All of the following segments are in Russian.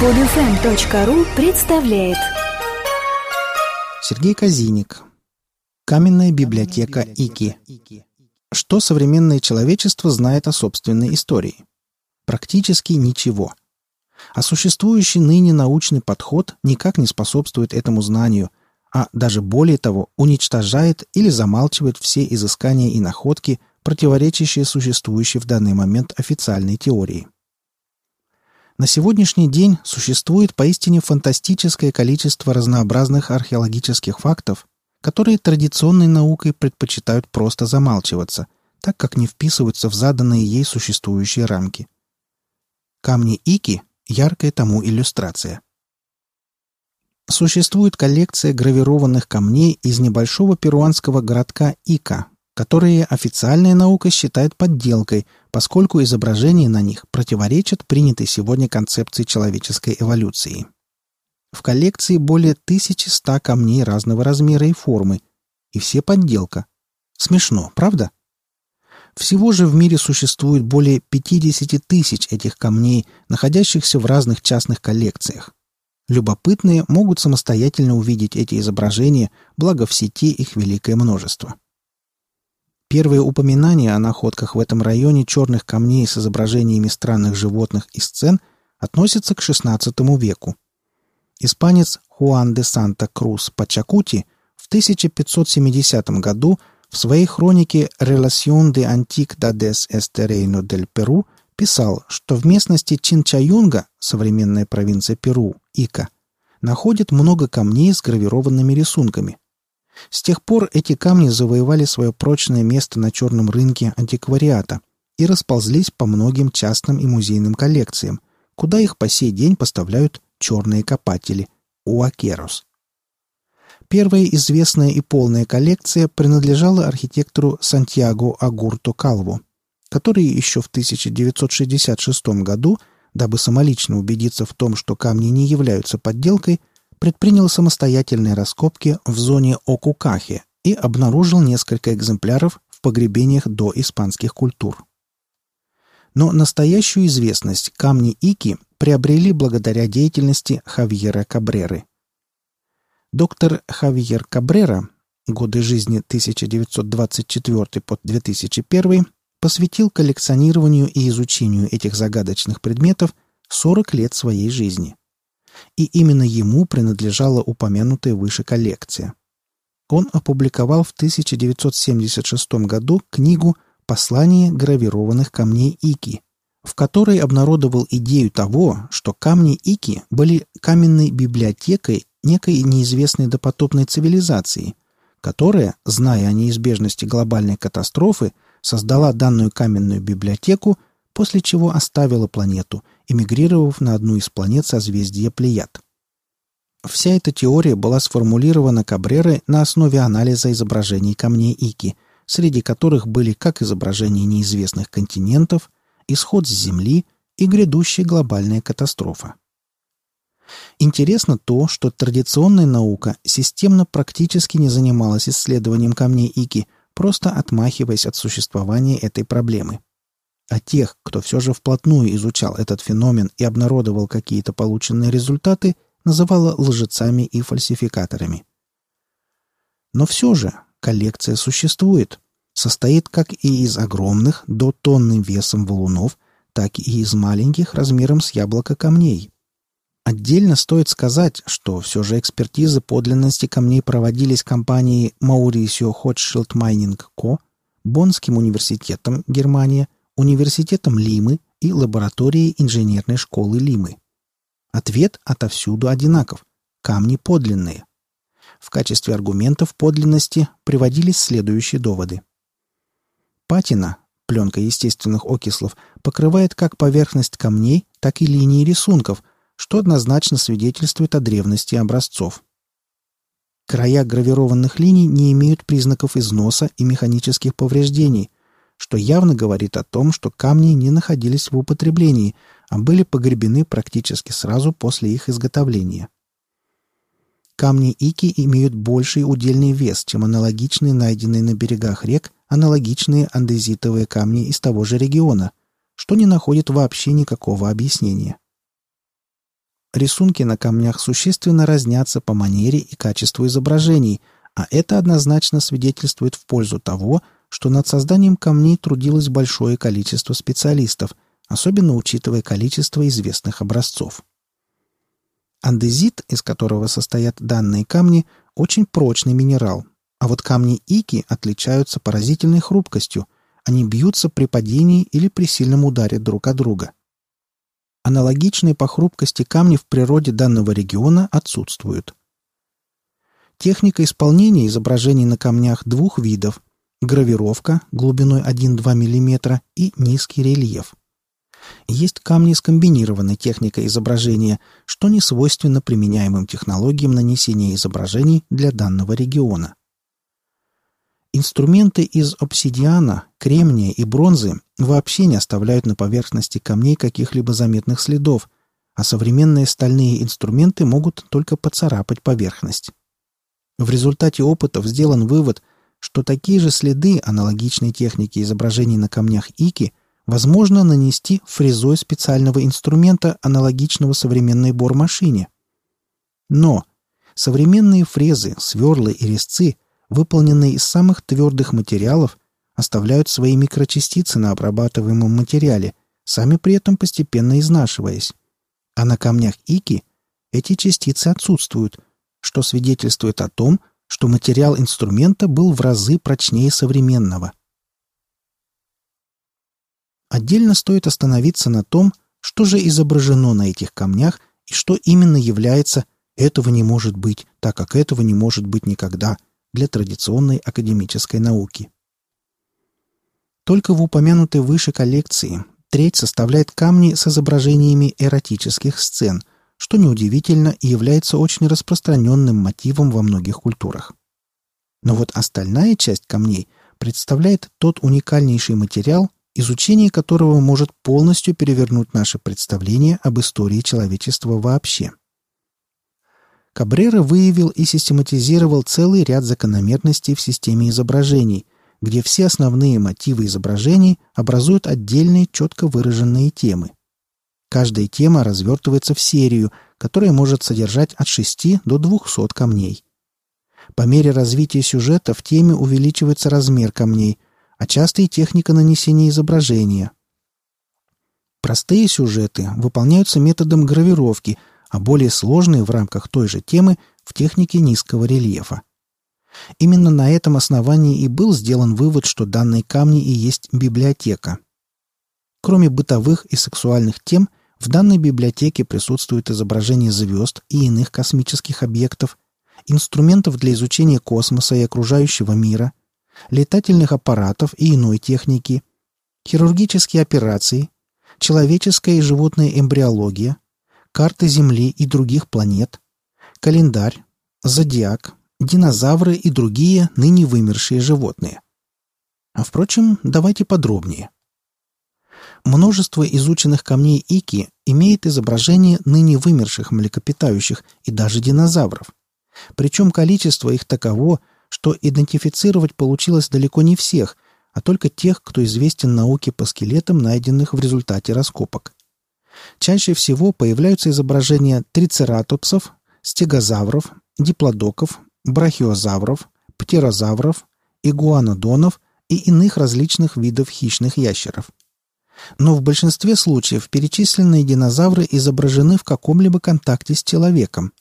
Подфм.ру представляет Сергей Казиник Каменная библиотека Ики Что современное человечество знает о собственной истории? Практически ничего. А существующий ныне научный подход никак не способствует этому знанию, а даже более того, уничтожает или замалчивает все изыскания и находки, противоречащие существующей в данный момент официальной теории. На сегодняшний день существует поистине фантастическое количество разнообразных археологических фактов, которые традиционной наукой предпочитают просто замалчиваться, так как не вписываются в заданные ей существующие рамки. Камни Ики – яркая тому иллюстрация. Существует коллекция гравированных камней из небольшого перуанского городка Ика, которые официальная наука считает подделкой, поскольку изображения на них противоречат принятой сегодня концепции человеческой эволюции. В коллекции более 1100 камней разного размера и формы, и все подделка. Смешно, правда? Всего же в мире существует более 50 тысяч этих камней, находящихся в разных частных коллекциях. Любопытные могут самостоятельно увидеть эти изображения, благо в сети их великое множество. Первые упоминания о находках в этом районе черных камней с изображениями странных животных и сцен относятся к XVI веку. Испанец Хуан де Санта-Крус Пачакути в 1570 году в своей хронике «Relación de Antiquidades este Reino del Perú» писал, что в местности Чинчаюнга, современная провинция Перу, Ика, находят много камней с гравированными рисунками – с тех пор эти камни завоевали свое прочное место на черном рынке антиквариата и расползлись по многим частным и музейным коллекциям, куда их по сей день поставляют черные копатели – уакерос. Первая известная и полная коллекция принадлежала архитектору Сантьяго Агурто Калву, который еще в 1966 году, дабы самолично убедиться в том, что камни не являются подделкой – предпринял самостоятельные раскопки в зоне Окукахи и обнаружил несколько экземпляров в погребениях до испанских культур. Но настоящую известность камни Ики приобрели благодаря деятельности Хавьера Кабреры. Доктор Хавьер Кабрера, годы жизни 1924 по 2001, посвятил коллекционированию и изучению этих загадочных предметов 40 лет своей жизни – и именно ему принадлежала упомянутая выше коллекция. Он опубликовал в 1976 году книгу «Послание гравированных камней Ики», в которой обнародовал идею того, что камни Ики были каменной библиотекой некой неизвестной допотопной цивилизации, которая, зная о неизбежности глобальной катастрофы, создала данную каменную библиотеку, после чего оставила планету – эмигрировав на одну из планет созвездия Плеяд. Вся эта теория была сформулирована Кабрерой на основе анализа изображений камней Ики, среди которых были как изображения неизвестных континентов, исход с Земли и грядущая глобальная катастрофа. Интересно то, что традиционная наука системно практически не занималась исследованием камней Ики, просто отмахиваясь от существования этой проблемы а тех, кто все же вплотную изучал этот феномен и обнародовал какие-то полученные результаты, называла лжецами и фальсификаторами. Но все же коллекция существует, состоит как и из огромных до тонны весом валунов, так и из маленьких размером с яблоко камней. Отдельно стоит сказать, что все же экспертизы подлинности камней проводились компанией Mauricio Hochschild Mining Co., Боннским университетом, Германия, университетом Лимы и лабораторией инженерной школы Лимы. Ответ отовсюду одинаков – камни подлинные. В качестве аргументов подлинности приводились следующие доводы. Патина, пленка естественных окислов, покрывает как поверхность камней, так и линии рисунков, что однозначно свидетельствует о древности образцов. Края гравированных линий не имеют признаков износа и механических повреждений, что явно говорит о том, что камни не находились в употреблении, а были погребены практически сразу после их изготовления. Камни Ики имеют больший удельный вес, чем аналогичные найденные на берегах рек аналогичные андезитовые камни из того же региона, что не находит вообще никакого объяснения. рисунки на камнях существенно разнятся по манере и качеству изображений, а это однозначно свидетельствует в пользу того, что над созданием камней трудилось большое количество специалистов, особенно учитывая количество известных образцов. Андезит, из которого состоят данные камни, очень прочный минерал, а вот камни ики отличаются поразительной хрупкостью, они бьются при падении или при сильном ударе друг от друга. Аналогичные по хрупкости камни в природе данного региона отсутствуют. Техника исполнения изображений на камнях двух видов – гравировка глубиной 1-2 мм и низкий рельеф. Есть камни с комбинированной техникой изображения, что не свойственно применяемым технологиям нанесения изображений для данного региона. Инструменты из обсидиана, кремния и бронзы вообще не оставляют на поверхности камней каких-либо заметных следов, а современные стальные инструменты могут только поцарапать поверхность. В результате опытов сделан вывод, что такие же следы аналогичной техники изображений на камнях Ики возможно нанести фрезой специального инструмента, аналогичного современной бормашине. Но современные фрезы, сверлы и резцы выполненные из самых твердых материалов, оставляют свои микрочастицы на обрабатываемом материале, сами при этом постепенно изнашиваясь. А на камнях ики эти частицы отсутствуют, что свидетельствует о том, что материал инструмента был в разы прочнее современного. Отдельно стоит остановиться на том, что же изображено на этих камнях и что именно является «этого не может быть, так как этого не может быть никогда», для традиционной академической науки. Только в упомянутой выше коллекции треть составляет камни с изображениями эротических сцен, что неудивительно и является очень распространенным мотивом во многих культурах. Но вот остальная часть камней представляет тот уникальнейший материал, изучение которого может полностью перевернуть наше представление об истории человечества вообще – Кабрера выявил и систематизировал целый ряд закономерностей в системе изображений, где все основные мотивы изображений образуют отдельные четко выраженные темы. Каждая тема развертывается в серию, которая может содержать от 6 до 200 камней. По мере развития сюжета в теме увеличивается размер камней, а часто и техника нанесения изображения. Простые сюжеты выполняются методом гравировки – а более сложные в рамках той же темы в технике низкого рельефа. Именно на этом основании и был сделан вывод, что данные камни и есть библиотека. Кроме бытовых и сексуальных тем, в данной библиотеке присутствуют изображения звезд и иных космических объектов, инструментов для изучения космоса и окружающего мира, летательных аппаратов и иной техники, хирургические операции, человеческая и животная эмбриология, карты Земли и других планет, календарь, зодиак, динозавры и другие ныне вымершие животные. А впрочем, давайте подробнее. Множество изученных камней Ики имеет изображение ныне вымерших млекопитающих и даже динозавров. Причем количество их таково, что идентифицировать получилось далеко не всех, а только тех, кто известен науке по скелетам, найденных в результате раскопок. Чаще всего появляются изображения трицератопсов, стегозавров, диплодоков, брахиозавров, птерозавров, игуанодонов и иных различных видов хищных ящеров. Но в большинстве случаев перечисленные динозавры изображены в каком-либо контакте с человеком.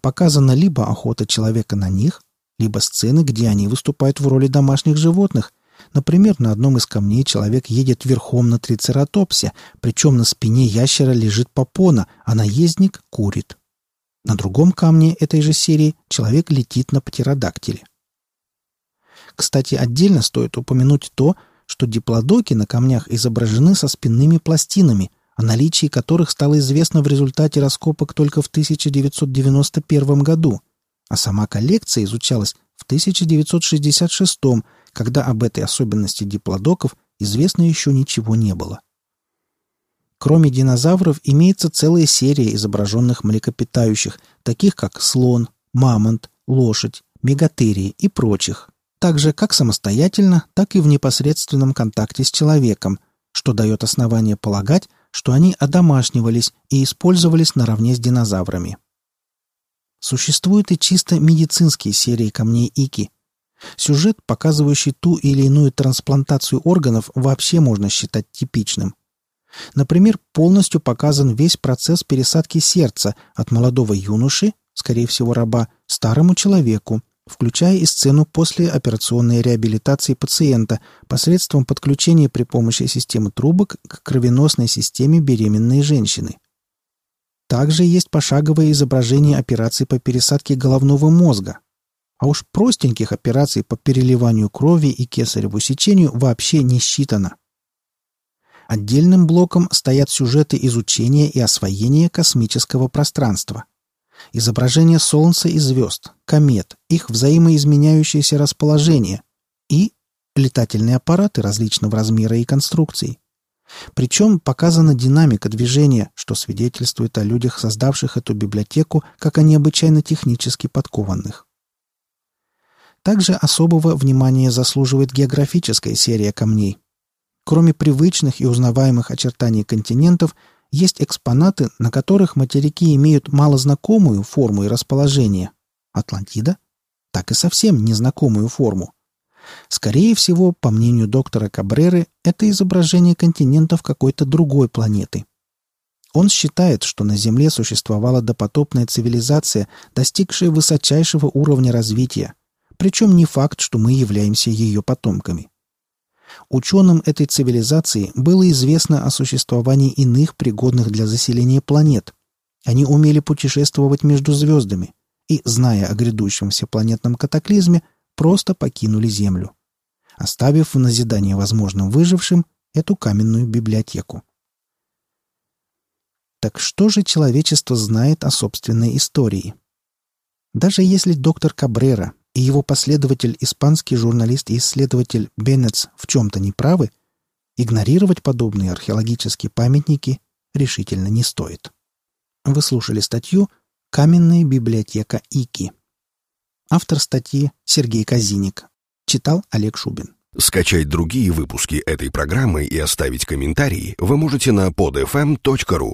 Показана либо охота человека на них, либо сцены, где они выступают в роли домашних животных – Например, на одном из камней человек едет верхом на трицератопсе, причем на спине ящера лежит попона, а наездник курит. На другом камне этой же серии человек летит на птеродактиле. Кстати, отдельно стоит упомянуть то, что диплодоки на камнях изображены со спинными пластинами, о наличии которых стало известно в результате раскопок только в 1991 году, а сама коллекция изучалась в 1966 когда об этой особенности диплодоков известно еще ничего не было. Кроме динозавров имеется целая серия изображенных млекопитающих, таких как слон, мамонт, лошадь, мегатерии и прочих, так же как самостоятельно, так и в непосредственном контакте с человеком, что дает основание полагать, что они одомашнивались и использовались наравне с динозаврами. Существуют и чисто медицинские серии камней Ики. Сюжет, показывающий ту или иную трансплантацию органов, вообще можно считать типичным. Например, полностью показан весь процесс пересадки сердца от молодого юноши, скорее всего раба, старому человеку, включая и сцену после операционной реабилитации пациента посредством подключения при помощи системы трубок к кровеносной системе беременной женщины. Также есть пошаговое изображение операций по пересадке головного мозга. А уж простеньких операций по переливанию крови и кесареву сечению вообще не считано. Отдельным блоком стоят сюжеты изучения и освоения космического пространства – изображение Солнца и звезд, комет, их взаимоизменяющееся расположение и летательные аппараты различного размера и конструкций. Причем показана динамика движения, что свидетельствует о людях, создавших эту библиотеку, как о необычайно технически подкованных. Также особого внимания заслуживает географическая серия камней. Кроме привычных и узнаваемых очертаний континентов – есть экспонаты, на которых материки имеют малознакомую форму и расположение. Атлантида? Так и совсем незнакомую форму. Скорее всего, по мнению доктора Кабреры, это изображение континентов какой-то другой планеты. Он считает, что на Земле существовала допотопная цивилизация, достигшая высочайшего уровня развития, причем не факт, что мы являемся ее потомками. Ученым этой цивилизации было известно о существовании иных пригодных для заселения планет. Они умели путешествовать между звездами и, зная о грядущем всепланетном катаклизме, просто покинули Землю, оставив в назидание возможным выжившим эту каменную библиотеку. Так что же человечество знает о собственной истории? Даже если доктор Кабрера и его последователь, испанский журналист и исследователь Беннетс в чем-то неправы, игнорировать подобные археологические памятники решительно не стоит. Вы слушали статью «Каменная библиотека Ики». Автор статьи Сергей Казиник. Читал Олег Шубин. Скачать другие выпуски этой программы и оставить комментарии вы можете на podfm.ru.